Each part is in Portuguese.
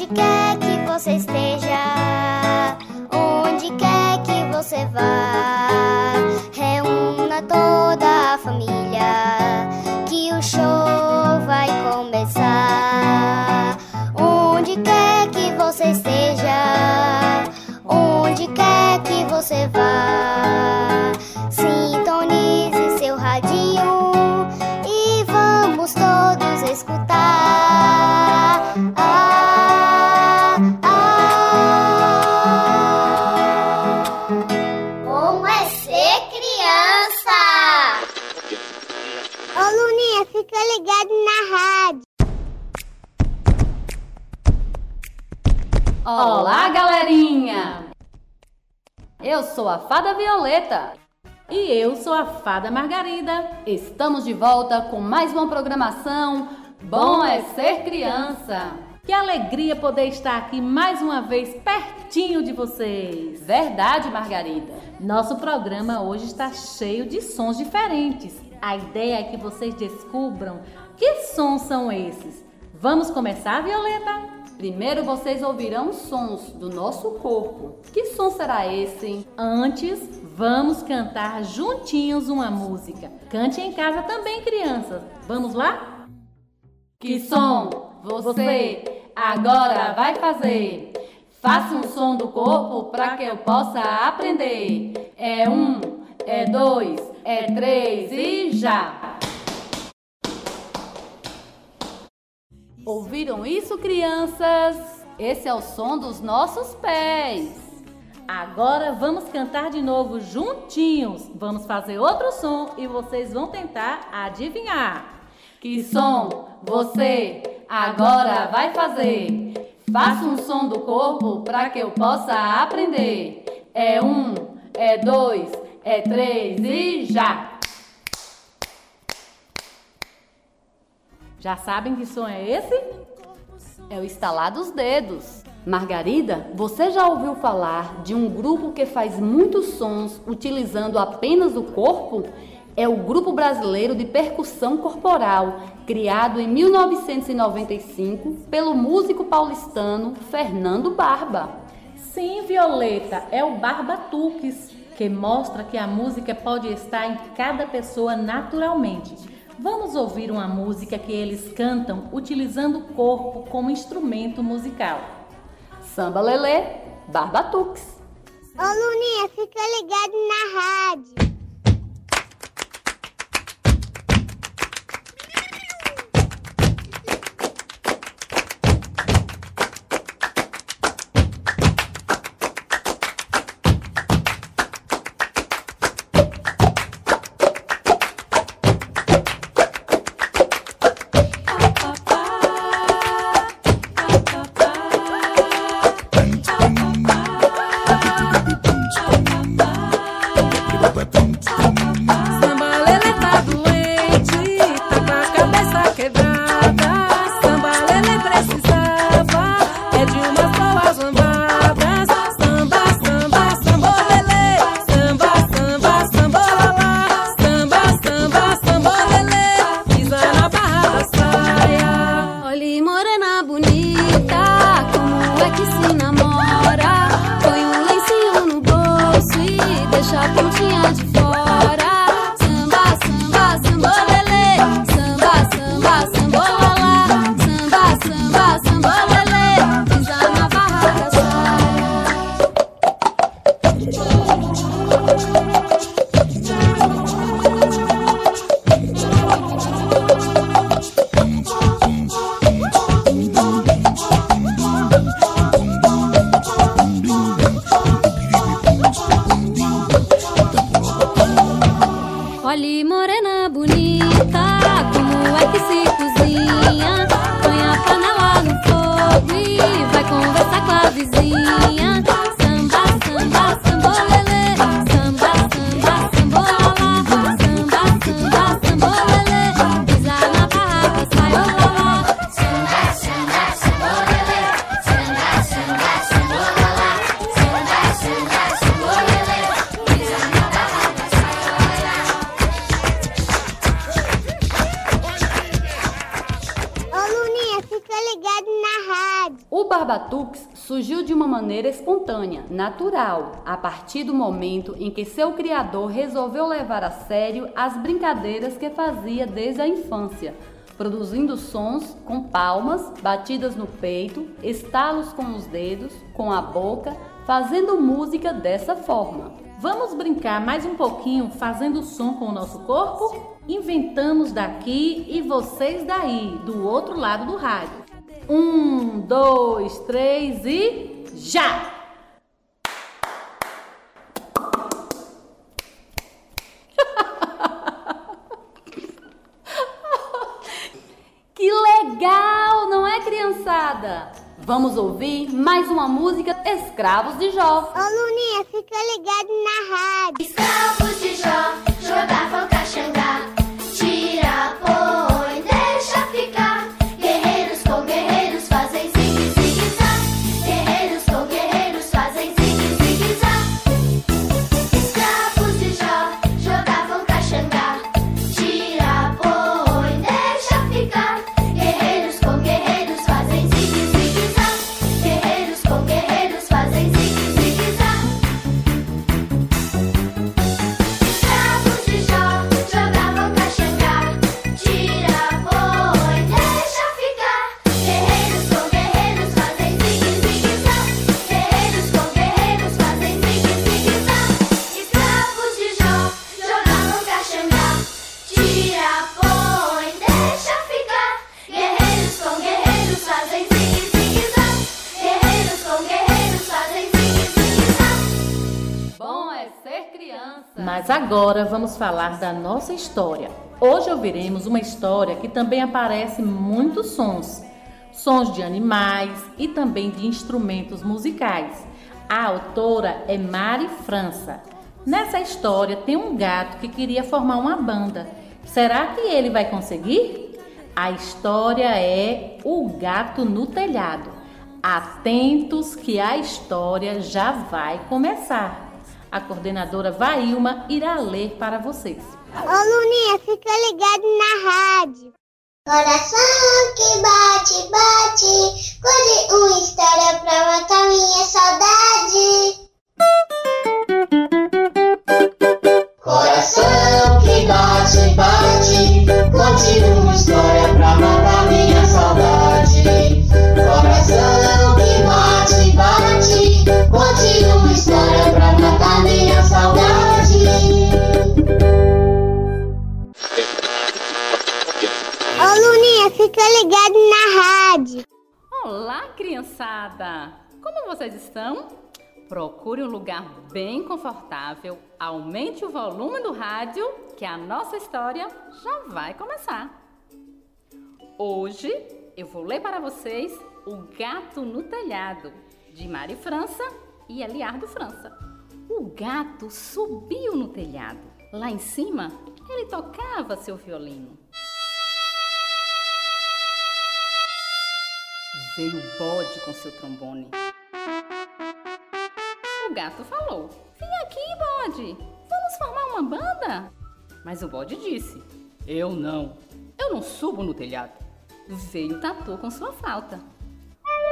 Onde quer que você esteja, onde quer que você vá, reúna toda a família, que o show vai começar. Onde quer que você esteja, onde quer que você vá, sou a Fada Violeta E eu sou a Fada Margarida. Estamos de volta com mais uma programação Bom é Ser Criança. Que alegria poder estar aqui mais uma vez pertinho de vocês. Verdade, Margarida. Nosso programa hoje está cheio de sons diferentes. A ideia é que vocês descubram que sons são esses. Vamos começar, Violeta? Primeiro vocês ouvirão sons do nosso corpo. Que som será esse? Antes, vamos cantar juntinhos uma música. Cante em casa também, crianças. Vamos lá? Que som você agora vai fazer? Faça um som do corpo para que eu possa aprender. É um, é dois, é três e já! Ouviram isso, crianças? Esse é o som dos nossos pés. Agora vamos cantar de novo juntinhos. Vamos fazer outro som e vocês vão tentar adivinhar. Que som você agora vai fazer? Faça um som do corpo para que eu possa aprender. É um, é dois, é três e já! Já sabem que som é esse? É o estalar dos dedos. Margarida, você já ouviu falar de um grupo que faz muitos sons utilizando apenas o corpo? É o Grupo Brasileiro de Percussão Corporal, criado em 1995 pelo músico paulistano Fernando Barba. Sim, Violeta, é o Barbatuques, que mostra que a música pode estar em cada pessoa naturalmente. Vamos ouvir uma música que eles cantam utilizando o corpo como instrumento musical. Samba Lelê, Barbatuques. Ô Luninha, fica ligado na rádio. Natural, a partir do momento em que seu criador resolveu levar a sério as brincadeiras que fazia desde a infância, produzindo sons com palmas batidas no peito, estalos com os dedos, com a boca, fazendo música dessa forma. Vamos brincar mais um pouquinho fazendo som com o nosso corpo? Inventamos daqui e vocês daí, do outro lado do rádio. Um, dois, três e já! Que legal, não é, criançada? Vamos ouvir mais uma música Escravos de Jó. Ô Luninha, fica ligado na rádio. Escravos de Jó jogavam caxangá. Vamos falar da nossa história. Hoje ouviremos uma história que também aparece muitos sons. Sons de animais e também de instrumentos musicais. A autora é Mari França. Nessa história tem um gato que queria formar uma banda. Será que ele vai conseguir? A história é O Gato no Telhado. Atentos que a história já vai começar. A coordenadora Vailma irá ler para vocês. Ô Luninha, fica ligado na rádio. Coração que bate, bate, conte uma história pra matar minha saudade. Coração que bate, bate, conte uma história pra matar Luninha, fica ligado na rádio. Olá, criançada! Como vocês estão? Procure um lugar bem confortável, aumente o volume do rádio, que a nossa história já vai começar. Hoje eu vou ler para vocês O Gato no Telhado, de Mari França e Eliardo França. O gato subiu no telhado. Lá em cima, ele tocava seu violino. Veio o bode com seu trombone. O gato falou: Vem aqui, bode. Vamos formar uma banda? Mas o bode disse: Eu não. Eu não subo no telhado. Veio o tatu com sua flauta.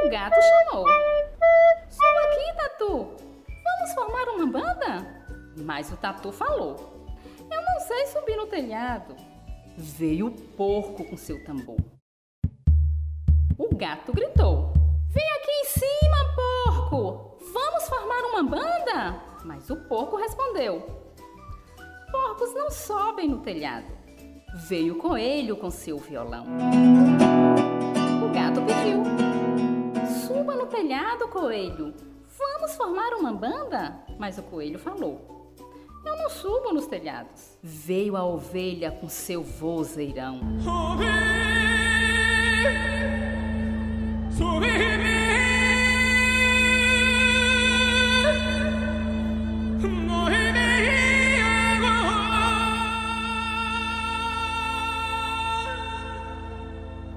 O gato chamou: Suba aqui, tatu. Vamos formar uma banda? Mas o tatu falou: Eu não sei subir no telhado. Veio o porco com seu tambor. O gato gritou: Vem aqui em cima, porco! Vamos formar uma banda? Mas o porco respondeu: Porcos não sobem no telhado. Veio o coelho com seu violão. O gato pediu: Suba no telhado, coelho. Vamos formar uma banda? Mas o coelho falou: Eu não subo nos telhados. Veio a ovelha com seu vozeirão.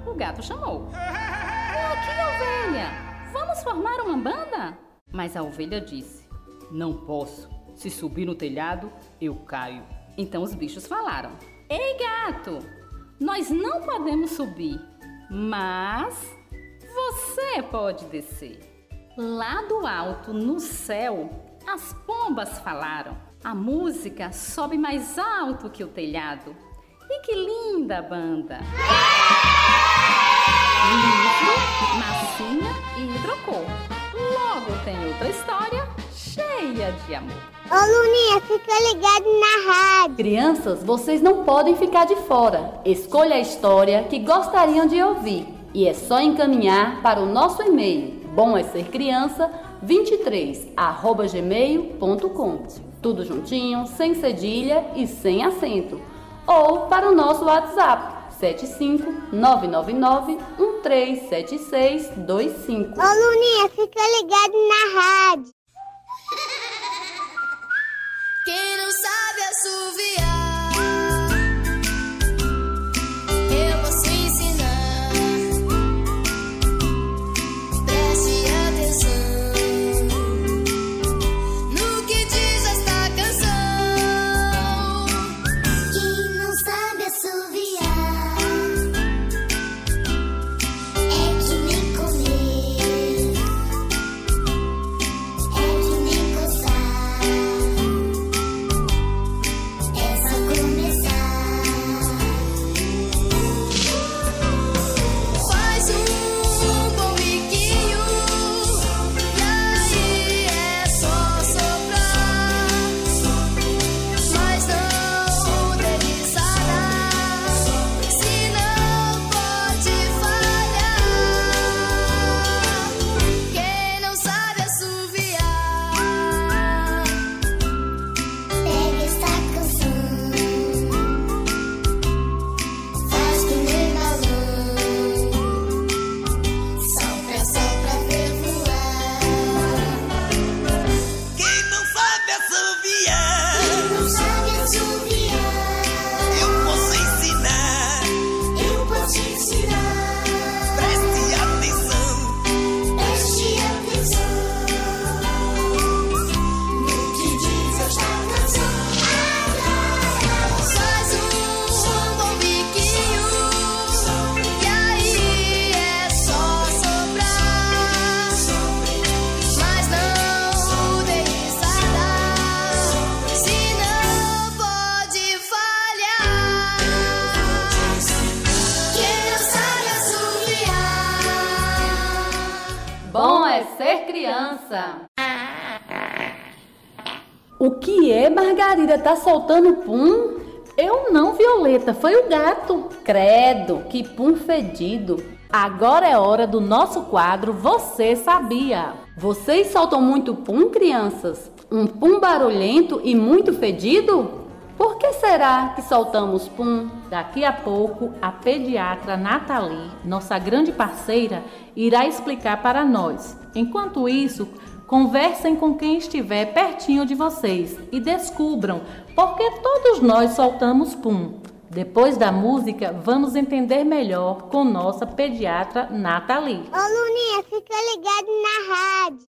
O gato chamou. Vem aqui, ovelha. Vamos formar uma banda? Mas a ovelha disse: Não posso. Se subir no telhado, eu caio. Então os bichos falaram: Ei, gato, nós não podemos subir, mas você pode descer. Lá do alto, no céu, as pombas falaram. A música sobe mais alto que o telhado. E que linda banda! Livro, massinha e hidrocor. Logo tem outra história cheia de amor. Ô Luninha, fica ligado na rádio. Crianças, vocês não podem ficar de fora. Escolha a história que gostariam de ouvir. E é só encaminhar para o nosso e-mail bom é ser criança 23 arroba gmail.com tudo juntinho, sem cedilha e sem acento. Ou para o nosso WhatsApp 75999137625 Ô Luninha, fica ligado O que é, Margarida? Tá soltando pum? Eu não, Violeta, foi o gato. Credo, que pum fedido. Agora é hora do nosso quadro Você Sabia? Vocês soltam muito pum, crianças? Um pum barulhento e muito fedido? Por que será que soltamos pum? Daqui a pouco, a pediatra Nathalie, nossa grande parceira, irá explicar para nós. Enquanto isso, conversem com quem estiver pertinho de vocês e descubram por que todos nós soltamos pum. Depois da música, vamos entender melhor com nossa pediatra Nathalie. Ô Luninha, fica ligado na rádio.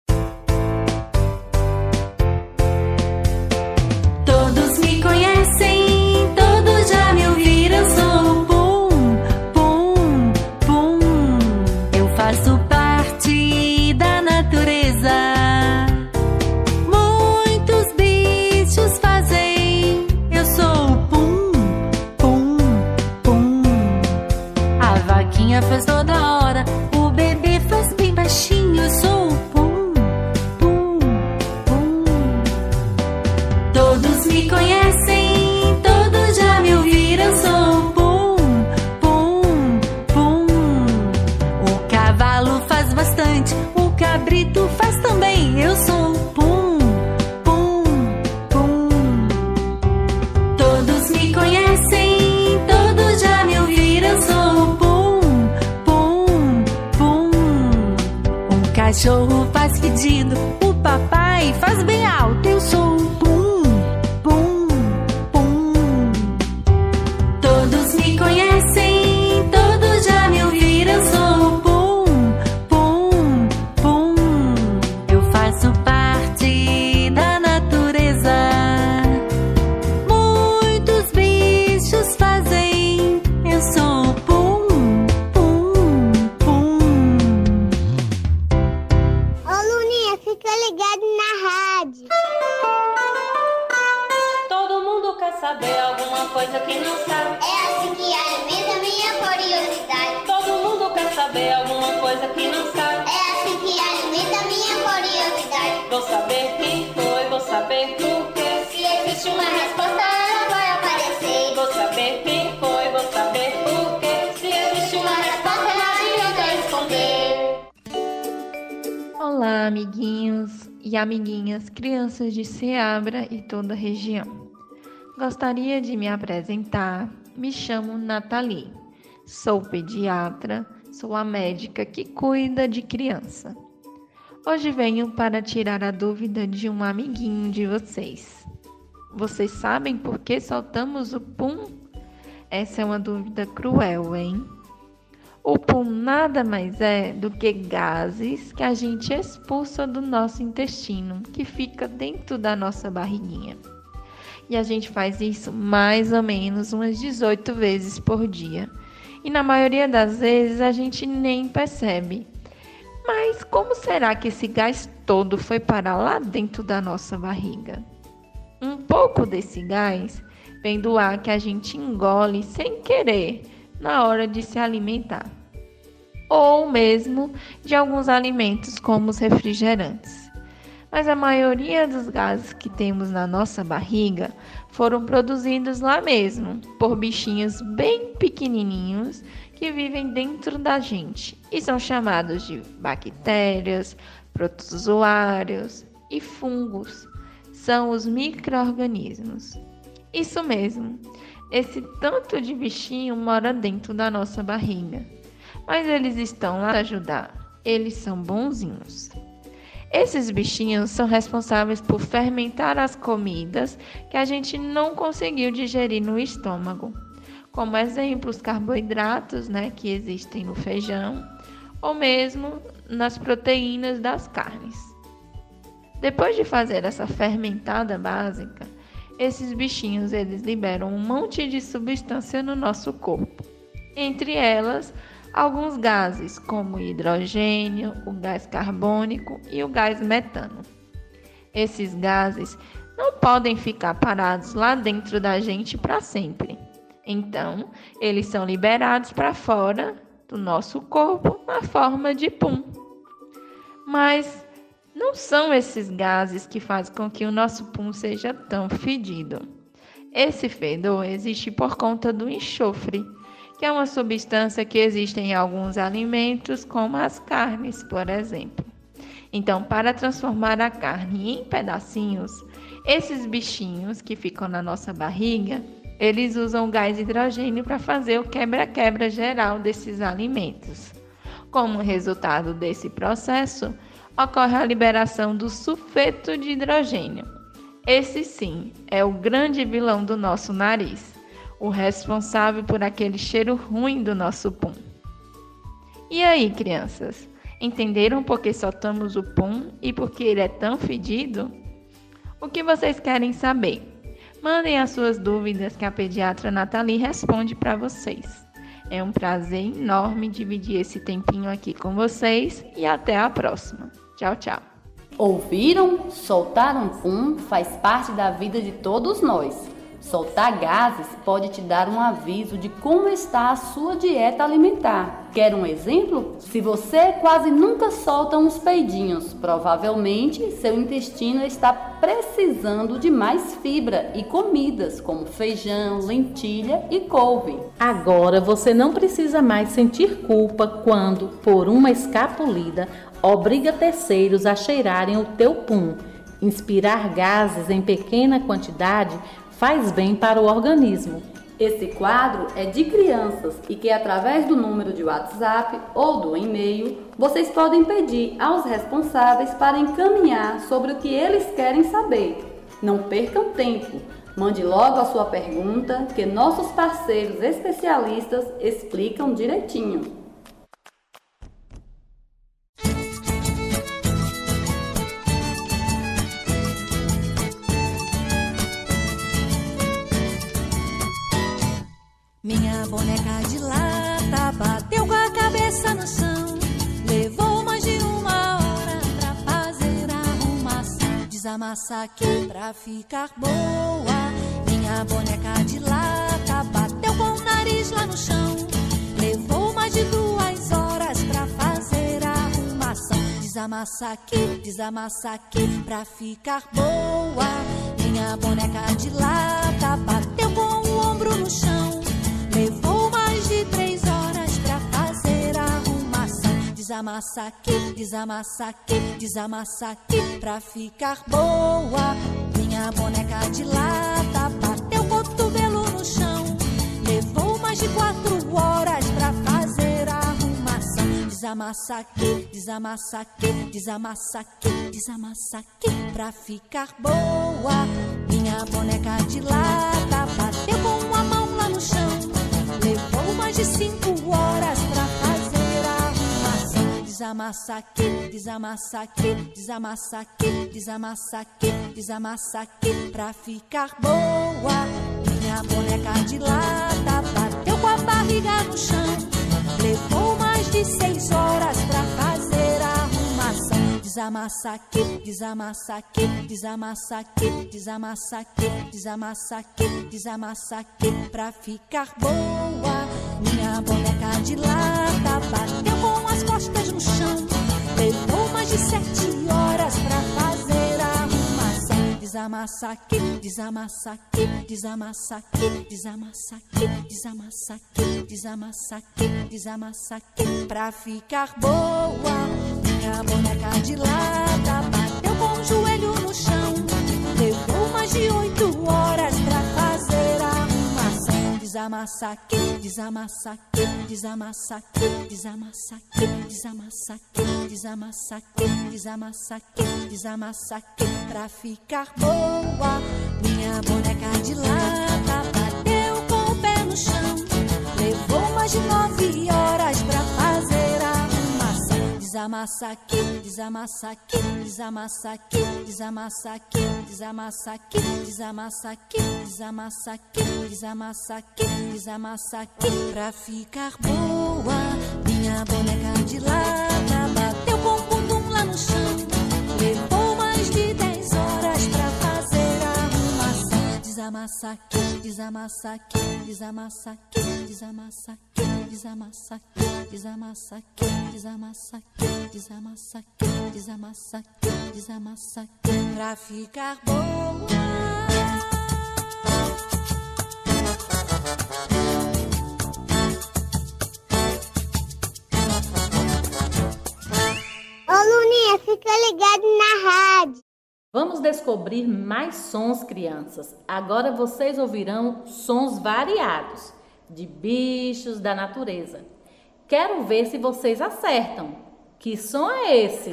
Cachorro faz pedido, o papai faz bem alto. Eu sou amiguinhos e amiguinhas, crianças de Seabra e toda a região. Gostaria de me apresentar. Me chamo Nathalie. Sou pediatra, sou a médica que cuida de criança. Hoje venho para tirar a dúvida de um amiguinho de vocês. Vocês sabem por que soltamos o pum? Essa é uma dúvida cruel, hein? O pum nada mais é do que gases que a gente expulsa do nosso intestino, que fica dentro da nossa barriguinha. E a gente faz isso mais ou menos umas 18 vezes por dia. E na maioria das vezes a gente nem percebe. Mas como será que esse gás todo foi parar lá dentro da nossa barriga? Um pouco desse gás vem do ar que a gente engole sem querer na hora de se alimentar, ou mesmo de alguns alimentos como os refrigerantes. Mas a maioria dos gases que temos na nossa barriga foram produzidos lá mesmo, por bichinhos bem pequenininhos que vivem dentro da gente e são chamados de bactérias, protozoários e fungos. São os micro-organismos. Isso mesmo, esse tanto de bichinho mora dentro da nossa barriga. Mas eles estão lá para ajudar. Eles são bonzinhos. Esses bichinhos são responsáveis por fermentar as comidas que a gente não conseguiu digerir no estômago. Como exemplo, os carboidratos né, que existem no feijão, ou mesmo nas proteínas das carnes. Depois de fazer essa fermentada básica, esses bichinhos eles liberam um monte de substância no nosso corpo. Entre elas, alguns gases, como o hidrogênio, o gás carbônico e o gás metano. Esses gases não podem ficar parados lá dentro da gente para sempre. Então, eles são liberados para fora do nosso corpo na forma de pum. Mas não são esses gases que fazem com que o nosso pum seja tão fedido. Esse fedor existe por conta do enxofre, que é uma substância que existe em alguns alimentos, como as carnes, por exemplo. Então, para transformar a carne em pedacinhos, esses bichinhos que ficam na nossa barriga, eles usam gás hidrogênio para fazer o quebra-quebra geral desses alimentos. Como resultado desse processo, ocorre a liberação do sulfeto de hidrogênio. Esse sim é o grande vilão do nosso nariz, o responsável por aquele cheiro ruim do nosso pum. E aí, crianças? Entenderam por que soltamos o pum e por que ele é tão fedido? O que vocês querem saber? Mandem as suas dúvidas que a pediatra Nathalie responde para vocês. É um prazer enorme dividir esse tempinho aqui com vocês e até a próxima. Tchau, tchau. Ouviram? Soltar um pum faz parte da vida de todos nós. Soltar gases pode te dar um aviso de como está a sua dieta alimentar. Quer um exemplo? Se você quase nunca solta uns peidinhos, provavelmente seu intestino está precisando de mais fibra e comidas como feijão, lentilha e couve. Agora você não precisa mais sentir culpa quando, por uma escapulida, obriga terceiros a cheirarem o teu pum. Inspirar gases em pequena quantidade faz bem para o organismo. Esse quadro é de crianças e que através do número de WhatsApp ou do e-mail vocês podem pedir aos responsáveis para encaminhar sobre o que eles querem saber. Não percam tempo. Mande logo a sua pergunta que nossos parceiros especialistas explicam direitinho. Boneca de lata bateu com a cabeça no chão. Levou mais de uma hora pra fazer a arrumação. Desamassa aqui pra ficar boa. Minha boneca de lata o nariz lá no chão. Levou mais de duas horas pra fazer a arrumação. Desamassa aqui, desamassa aqui pra ficar boa. Minha boneca de lata bateu com o ombro no chão. Três horas pra fazer a arrumação. Desamassa aqui, desamassa aqui, desamassa aqui pra ficar boa. Minha boneca de lata bateu o cotovelo no chão. Levou mais de quatro horas pra fazer a arrumação. Desamassa aqui, desamassa aqui, desamassa aqui, desamassa aqui pra ficar boa. Minha boneca de lata bateu com a mão mais de cinco horas pra fazer a arrumação. Desamassa aqui, desamassa aqui, desamassa aqui, desamassa aqui, desamassa aqui pra ficar boa. Minha boneca de lata bateu com a barriga no chão. Levou mais de seis horas pra fazer. Desamassa aqui, desamassa aqui, desamassa aqui, desamassa aqui, desamassa aqui, desamassa aqui pra ficar boa. Minha boneca de lata bateu com as costas no chão. Levou mais de sete horas pra fazer a arrumação. Desamassa aqui, desamassa aqui, desamassa aqui, desamassa aqui, desamassa aqui, desamassa aqui, desamassa aqui pra ficar boa. Minha boneca de lata bateu com o joelho no chão. Levou mais de oito horas pra fazer a arrumação. Desamassa aqui, desamassa aqui, desamassa aqui, desamassa aqui, desamassa aqui, desamassa aqui, desamassa aqui, desamassa aqui pra ficar boa. Minha boneca de lata bateu com o pé no chão. Levou mais de nove horas pra fazer. Desamassa aqui, desamassa aqui, desamassa aqui, desamassa aqui, desamassa aqui, desamassa aqui, desamassa aqui, desamassa aqui, desamassa aqui pra ficar boa. Minha boneca de lata bateu com o bumbum lá no chão. Levou mais de dez horas pra fazer a arrumação. Desamassa aqui, desamassa aqui, desamassa aqui, desamassa aqui, desamassa aqui, desamassa aqui, desamassa aqui, desamassa aqui, desamassa aqui, desamassa aqui pra ficar boa. Ô Luninha, fica ligado na rádio. Vamos descobrir mais sons, crianças. Agora vocês ouvirão sons variados de bichos da natureza. Quero ver se vocês acertam. Que som é esse?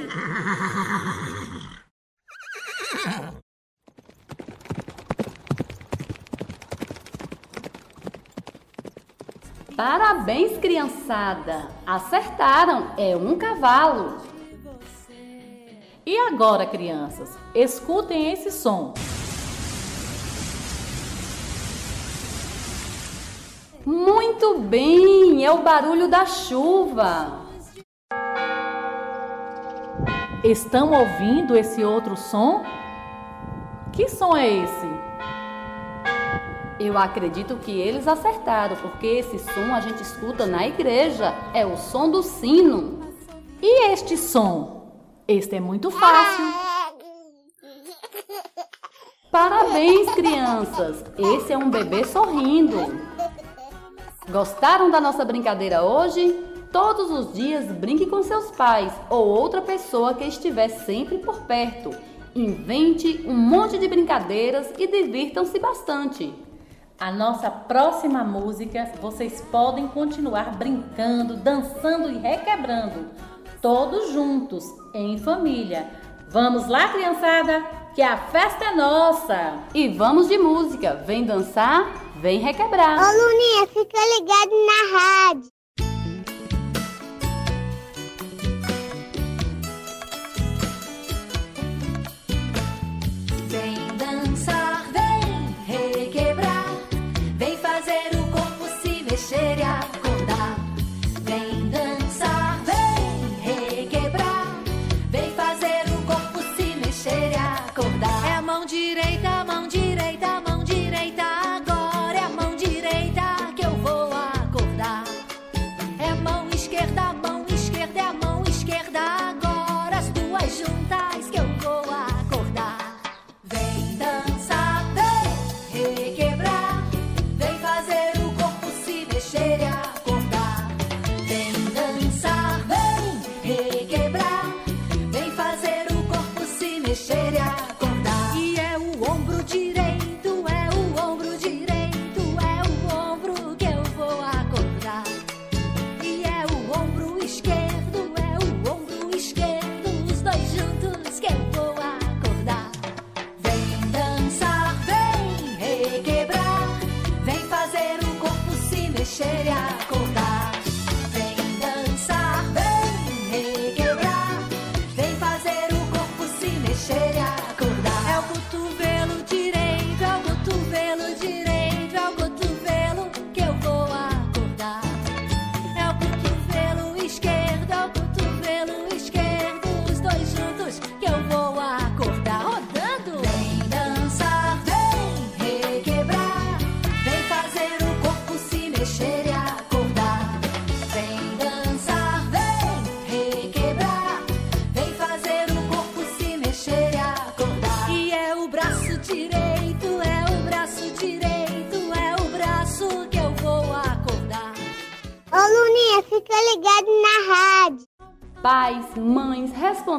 Parabéns, criançada! Acertaram! É um cavalo. E agora, crianças, escutem esse som. Muito bem! É o barulho da chuva. Estão ouvindo esse outro som? Que som é esse? Eu acredito que eles acertaram, porque esse som a gente escuta na igreja. É o som do sino. E este som? Este é muito fácil. Parabéns, crianças! Esse é um bebê sorrindo. Gostaram da nossa brincadeira hoje? Todos os dias brinque com seus pais ou outra pessoa que estiver sempre por perto. Invente um monte de brincadeiras e divirtam-se bastante. A nossa próxima música, vocês podem continuar brincando, dançando e requebrando, todos juntos, em família. Vamos lá, criançada, que a festa é nossa! E vamos de música. Vem dançar, vem requebrar. Ô Luninha, fica ligado na rádio. Vem dançar, vem requebrar, vem fazer o corpo se mexer da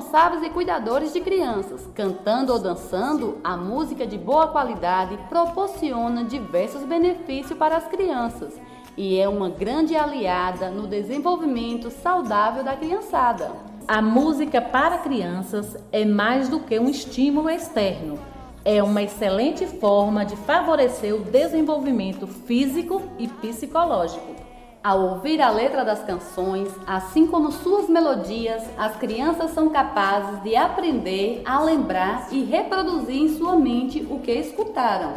responsáveis e cuidadores de crianças, cantando ou dançando, a música de boa qualidade proporciona diversos benefícios para as crianças e é uma grande aliada no desenvolvimento saudável da criançada. A música para crianças é mais do que um estímulo externo. É uma excelente forma de favorecer o desenvolvimento físico e psicológico. Ao ouvir a letra das canções, assim como suas melodias, as crianças são capazes de aprender a lembrar e reproduzir em sua mente o que escutaram,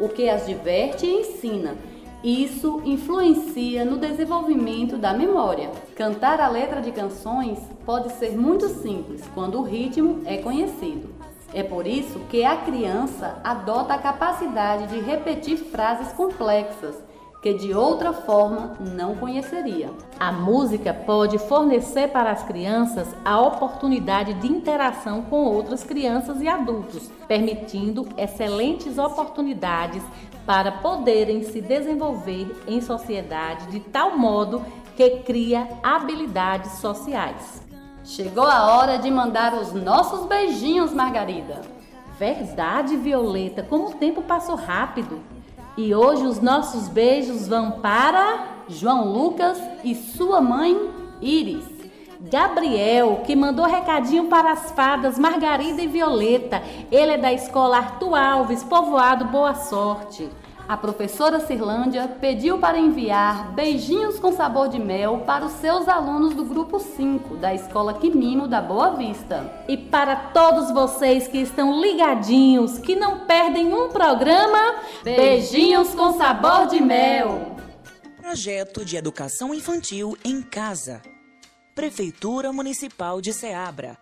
o que as diverte e ensina. Isso influencia no desenvolvimento da memória. Cantar a letra de canções pode ser muito simples quando o ritmo é conhecido. É por isso que a criança adota a capacidade de repetir frases complexas que de outra forma não conheceria. A música pode fornecer para as crianças a oportunidade de interação com outras crianças e adultos, permitindo excelentes oportunidades para poderem se desenvolver em sociedade de tal modo que cria habilidades sociais. Chegou a hora de mandar os nossos beijinhos, Margarida. Verdade, Violeta, como o tempo passou rápido. E hoje os nossos beijos vão para João Lucas e sua mãe Iris. Gabriel, que mandou recadinho para as fadas Margarida e Violeta. Ele é da escola Arthur Alves, povoado Boa Sorte. A professora Cirlândia pediu para enviar beijinhos com sabor de mel para os seus alunos do grupo 5 da Escola Quimimo da Boa Vista. E para todos vocês que estão ligadinhos, que não perdem um programa, beijinhos com sabor de mel. Projeto de Educação Infantil em Casa. Prefeitura Municipal de Ceabra.